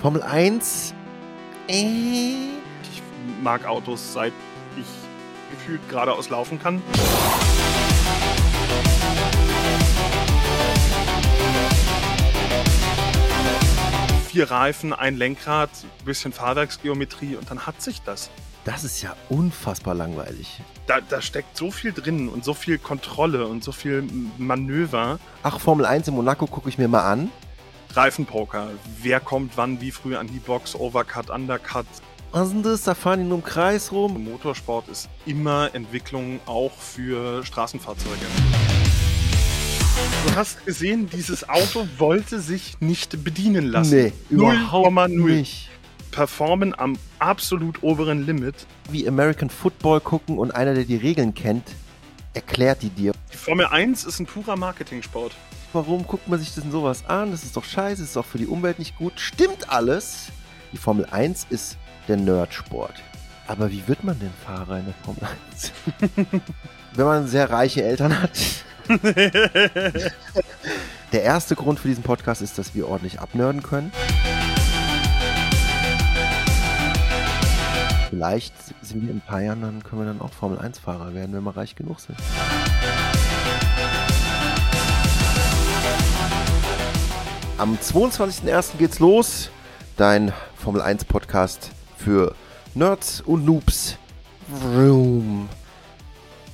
Formel 1. Äh. Ich mag Autos, seit ich gefühlt geradeaus laufen kann. Vier Reifen, ein Lenkrad, bisschen Fahrwerksgeometrie und dann hat sich das. Das ist ja unfassbar langweilig. Da, da steckt so viel drin und so viel Kontrolle und so viel Manöver. Ach, Formel 1 in Monaco gucke ich mir mal an. Reifenpoker. Wer kommt wann, wie früh an die Box, Overcut, Undercut. Was ist denn das? Da fahren die nur im Kreis rum. Motorsport ist immer Entwicklung auch für Straßenfahrzeuge. Du hast gesehen, dieses Auto wollte sich nicht bedienen lassen. Nee, überhaupt nicht. Performen am absolut oberen Limit. Wie American Football gucken und einer, der die Regeln kennt, erklärt die dir. Formel 1 ist ein purer Marketingsport. Warum guckt man sich denn sowas an? Das ist doch scheiße, das ist auch für die Umwelt nicht gut. Stimmt alles. Die Formel 1 ist der Nerdsport. Aber wie wird man denn Fahrer in der Formel 1? Wenn man sehr reiche Eltern hat. der erste Grund für diesen Podcast ist, dass wir ordentlich abnörden können. Vielleicht sind wir in ein paar Jahren, dann können wir dann auch Formel 1-Fahrer werden, wenn wir reich genug sind. Am 22.01. geht's los. Dein Formel 1 Podcast für Nerds und Noobs. Vroom.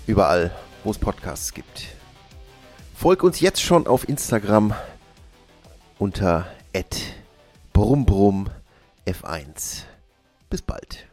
Überall, wo es Podcasts gibt. Folg uns jetzt schon auf Instagram unter brumbrumm f1. Bis bald.